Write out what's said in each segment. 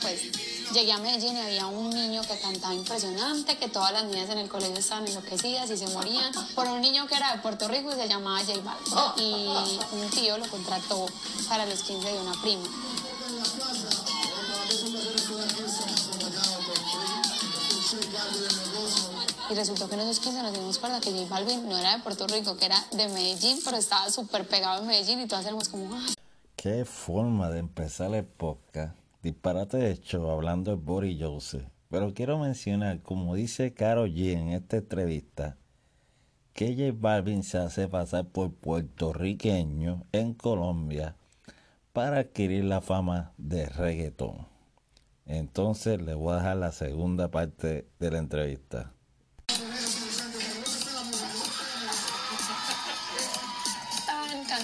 Pues llegué a Medellín y había un niño que cantaba impresionante, que todas las niñas en el colegio estaban enloquecidas y se morían por un niño que era de Puerto Rico y se llamaba J Balvin. Y un tío lo contrató para los 15 de una prima. Y resultó que en esos 15 nos dimos cuenta que J Balvin no era de Puerto Rico, que era de Medellín, pero estaba súper pegado en Medellín y todas éramos como... "Ah". Qué forma de empezar el podcast. Disparate hecho hablando de Boris Joseph. Pero quiero mencionar, como dice Caro G en esta entrevista, que J Balvin se hace pasar por puertorriqueño en Colombia para adquirir la fama de reggaetón. Entonces le voy a dejar la segunda parte de la entrevista.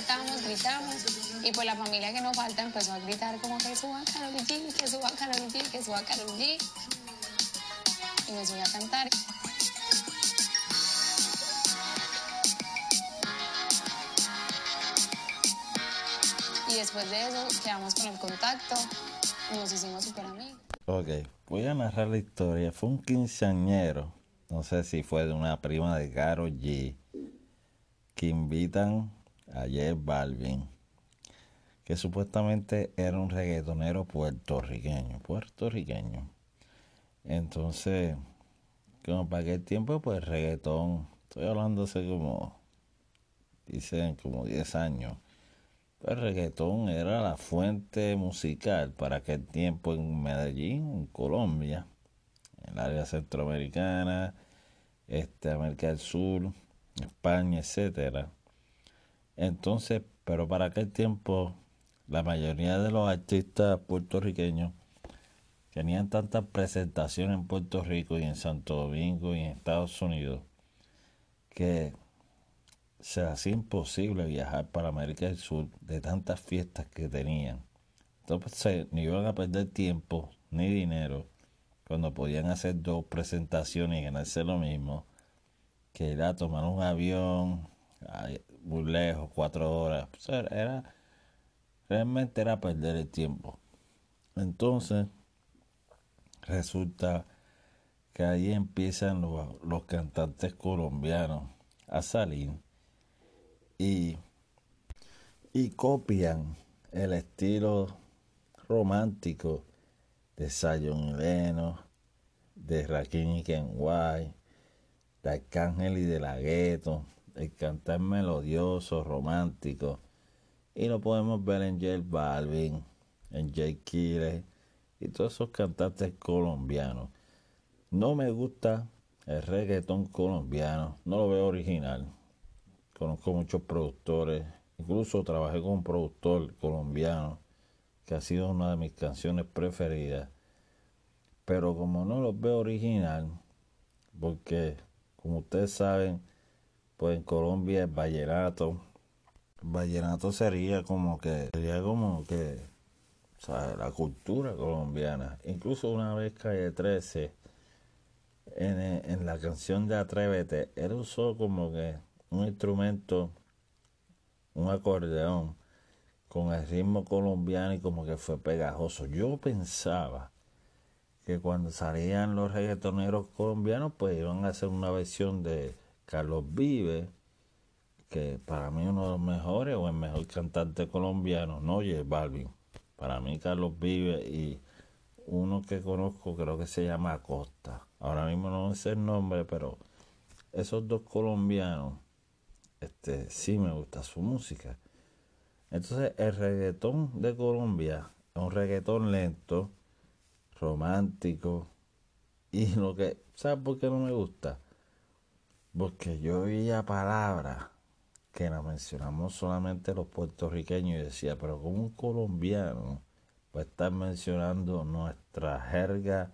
Cantamos, gritamos y pues la familia que nos falta empezó a gritar como que suba Karol G, que suba Karol G, que suba Karol G. Y me subí a cantar. Y después de eso quedamos con el contacto y nos hicimos súper amigos. Ok, voy a narrar la historia. Fue un quinceañero, no sé si fue de una prima de Caro G, que invitan a J Balvin, que supuestamente era un reggaetonero puertorriqueño, puertorriqueño. Entonces, como para aquel tiempo, pues reggaetón, estoy hablando hace como, dicen como 10 años. El reggaetón era la fuente musical para aquel tiempo en Medellín, en Colombia, en el área centroamericana, este, América del Sur, España, etcétera. Entonces, pero para aquel tiempo, la mayoría de los artistas puertorriqueños tenían tantas presentaciones en Puerto Rico y en Santo Domingo y en Estados Unidos que se hacía imposible viajar para América del Sur de tantas fiestas que tenían. Entonces no iban a perder tiempo ni dinero cuando podían hacer dos presentaciones y ganarse lo mismo que ir a tomar un avión muy lejos, cuatro horas. Era, realmente era perder el tiempo. Entonces resulta que ahí empiezan los, los cantantes colombianos a salir y, y copian el estilo romántico de y Leno, de Rakim y Kenway, de Arcángel y de la Gueto, el cantar melodioso, romántico. Y lo podemos ver en J Balvin, en J Kille y todos esos cantantes colombianos. No me gusta el reggaetón colombiano, no lo veo original. Conozco muchos productores, incluso trabajé con un productor colombiano que ha sido una de mis canciones preferidas. Pero como no lo veo original, porque como ustedes saben, pues en Colombia el vallenato, vallenato sería como que, sería como que, o sea, la cultura colombiana. Incluso una vez Calle 13, en, en la canción de Atrévete, él usó como que un instrumento, un acordeón, con el ritmo colombiano y como que fue pegajoso. Yo pensaba que cuando salían los reggaetoneros colombianos, pues iban a hacer una versión de Carlos Vive, que para mí uno de los mejores o el mejor cantante colombiano, no J Balvin. Para mí Carlos Vive y uno que conozco creo que se llama Acosta. Ahora mismo no sé el nombre, pero esos dos colombianos, este, sí me gusta su música. Entonces el reggaetón de Colombia es un reggaetón lento, romántico y lo que, ¿sabes por qué no me gusta? Porque yo oía palabras que las mencionamos solamente los puertorriqueños y decía, pero como un colombiano puede estar mencionando nuestra jerga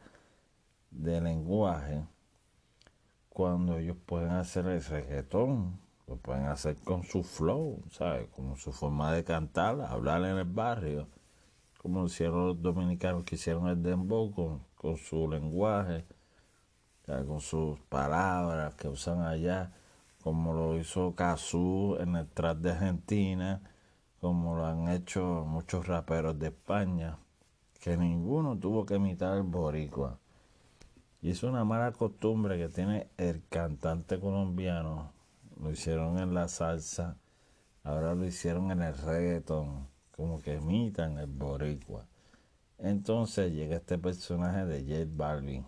de lenguaje cuando ellos pueden hacer el reggaetón, lo pueden hacer con su flow, ¿sabes? Como su forma de cantar, hablar en el barrio, como hicieron los dominicanos que hicieron el dembow con, con su lenguaje. Con sus palabras que usan allá, como lo hizo Cazú en el trap de Argentina, como lo han hecho muchos raperos de España, que ninguno tuvo que imitar el boricua. Y es una mala costumbre que tiene el cantante colombiano. Lo hicieron en la salsa, ahora lo hicieron en el reggaeton, como que imitan el boricua. Entonces llega este personaje de J Balvin,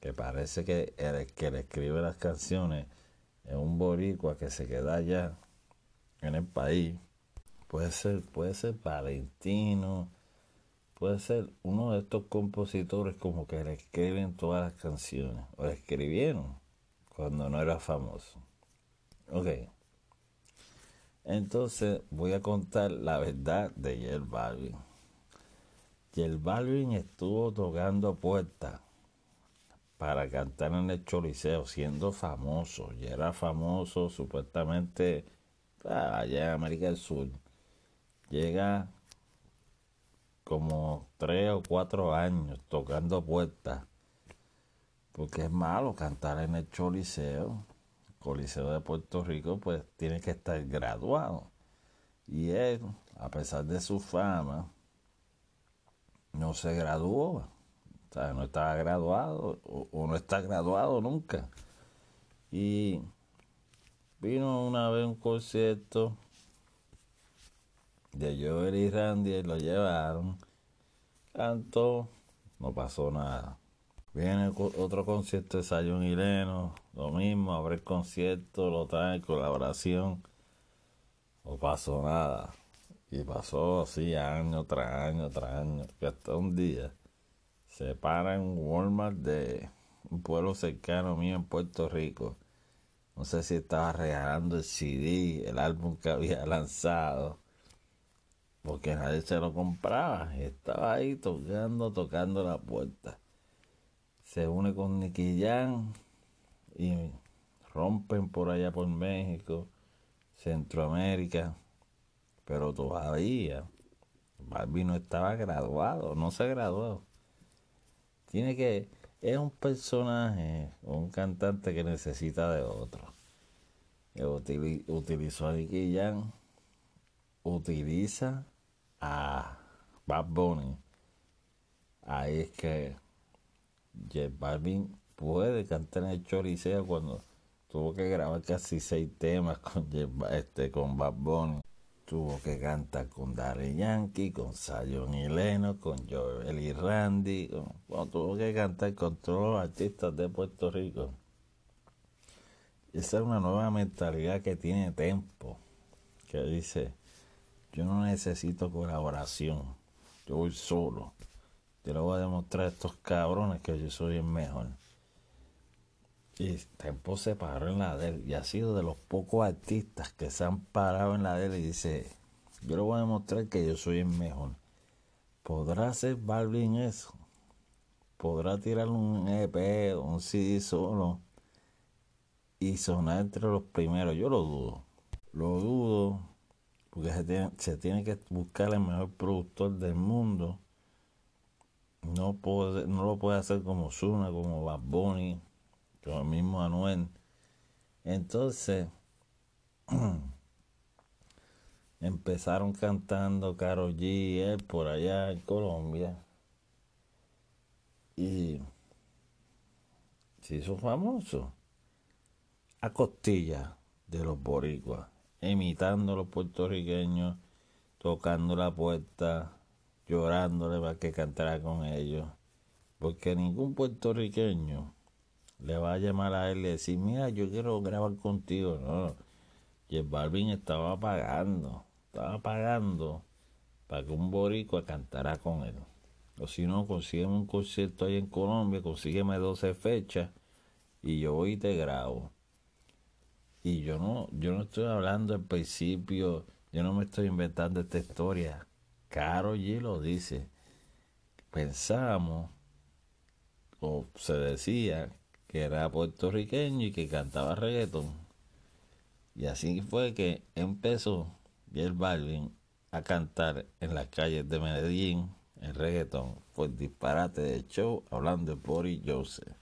que parece que el que le escribe las canciones es un boricua que se queda allá en el país. Puede ser, puede ser Valentino, puede ser uno de estos compositores como que le escriben todas las canciones, o le escribieron cuando no era famoso. Ok. Entonces voy a contar la verdad de J Balvin. J Balvin estuvo tocando puertas para cantar en el Choliseo, siendo famoso. Y era famoso supuestamente ah, allá en América del Sur. Llega como tres o cuatro años tocando puertas. Porque es malo cantar en el Choliseo. Coliseo de Puerto Rico, pues tiene que estar graduado. Y él, a pesar de su fama, no se graduó. No estaba graduado o, no está graduado nunca. Y vino una vez un concierto de Joel y Randy y lo llevaron. Cantó, no pasó nada. Viene otro concierto de Sayón y lo mismo, abre el concierto, lo trae colaboración. No pasó nada. Y pasó así año tras año tras año, que hasta un día se para en Walmart de un pueblo cercano mío en Puerto Rico. No sé si estaba regalando el CD, el álbum que había lanzado, porque nadie se lo compraba. estaba ahí tocando, tocando la puerta. Se une con Nicky Jam y rompen por allá por México, Centroamérica pero todavía Barbie no estaba graduado, no se graduó. Tiene que, es un personaje, un cantante que necesita de otro. utilizó a Nicky Jam, utiliza a Bad Bunny. Ahí es que J Balvin puede cantar en el Choliseo cuando tuvo que grabar casi seis temas con, este, con Bad Bunny tuvo que cantar con Daddy Yankee, con Zion y con Joel y tuvo que cantar con todos los artistas de Puerto Rico. Esa es una nueva mentalidad que tiene Tempo, que dice, yo no necesito colaboración, yo voy solo. Yo le voy a demostrar a estos cabrones que yo soy el mejor. Y Tempo se paró en la de él y ha sido de los pocos artistas que se han parado en la de él y dice, yo le voy a demostrar que yo soy el mejor. ¿Podrá hacer Balvin eso? ¿Podrá tirar un EP un CD solo y sonar entre los primeros? Yo lo dudo. Lo dudo porque se tiene, se tiene que buscar el mejor productor del mundo. No, puede, no lo puede hacer como Zuna, como Bad Bunny el mismo Anuel. Entonces, empezaron cantando Caro G, él por allá en Colombia. Y se hizo famoso a costilla de los boricuas, imitando a los puertorriqueños, tocando la puerta, llorándole para que cantara con ellos. Porque ningún puertorriqueño le va a llamar a él y decir, mira, yo quiero grabar contigo. No, el Balvin estaba pagando, estaba pagando para que un boricua cantara con él. O si no, consígueme un concierto ahí en Colombia, consígueme 12 fechas y yo voy y te grabo. Y yo no, yo no estoy hablando al principio, yo no me estoy inventando esta historia. Caro G lo dice. Pensamos, o se decía, que era puertorriqueño y que cantaba reggaeton. Y así fue que empezó el Balvin a cantar en las calles de Medellín el reggaeton. El disparate de show hablando de Boris Joseph.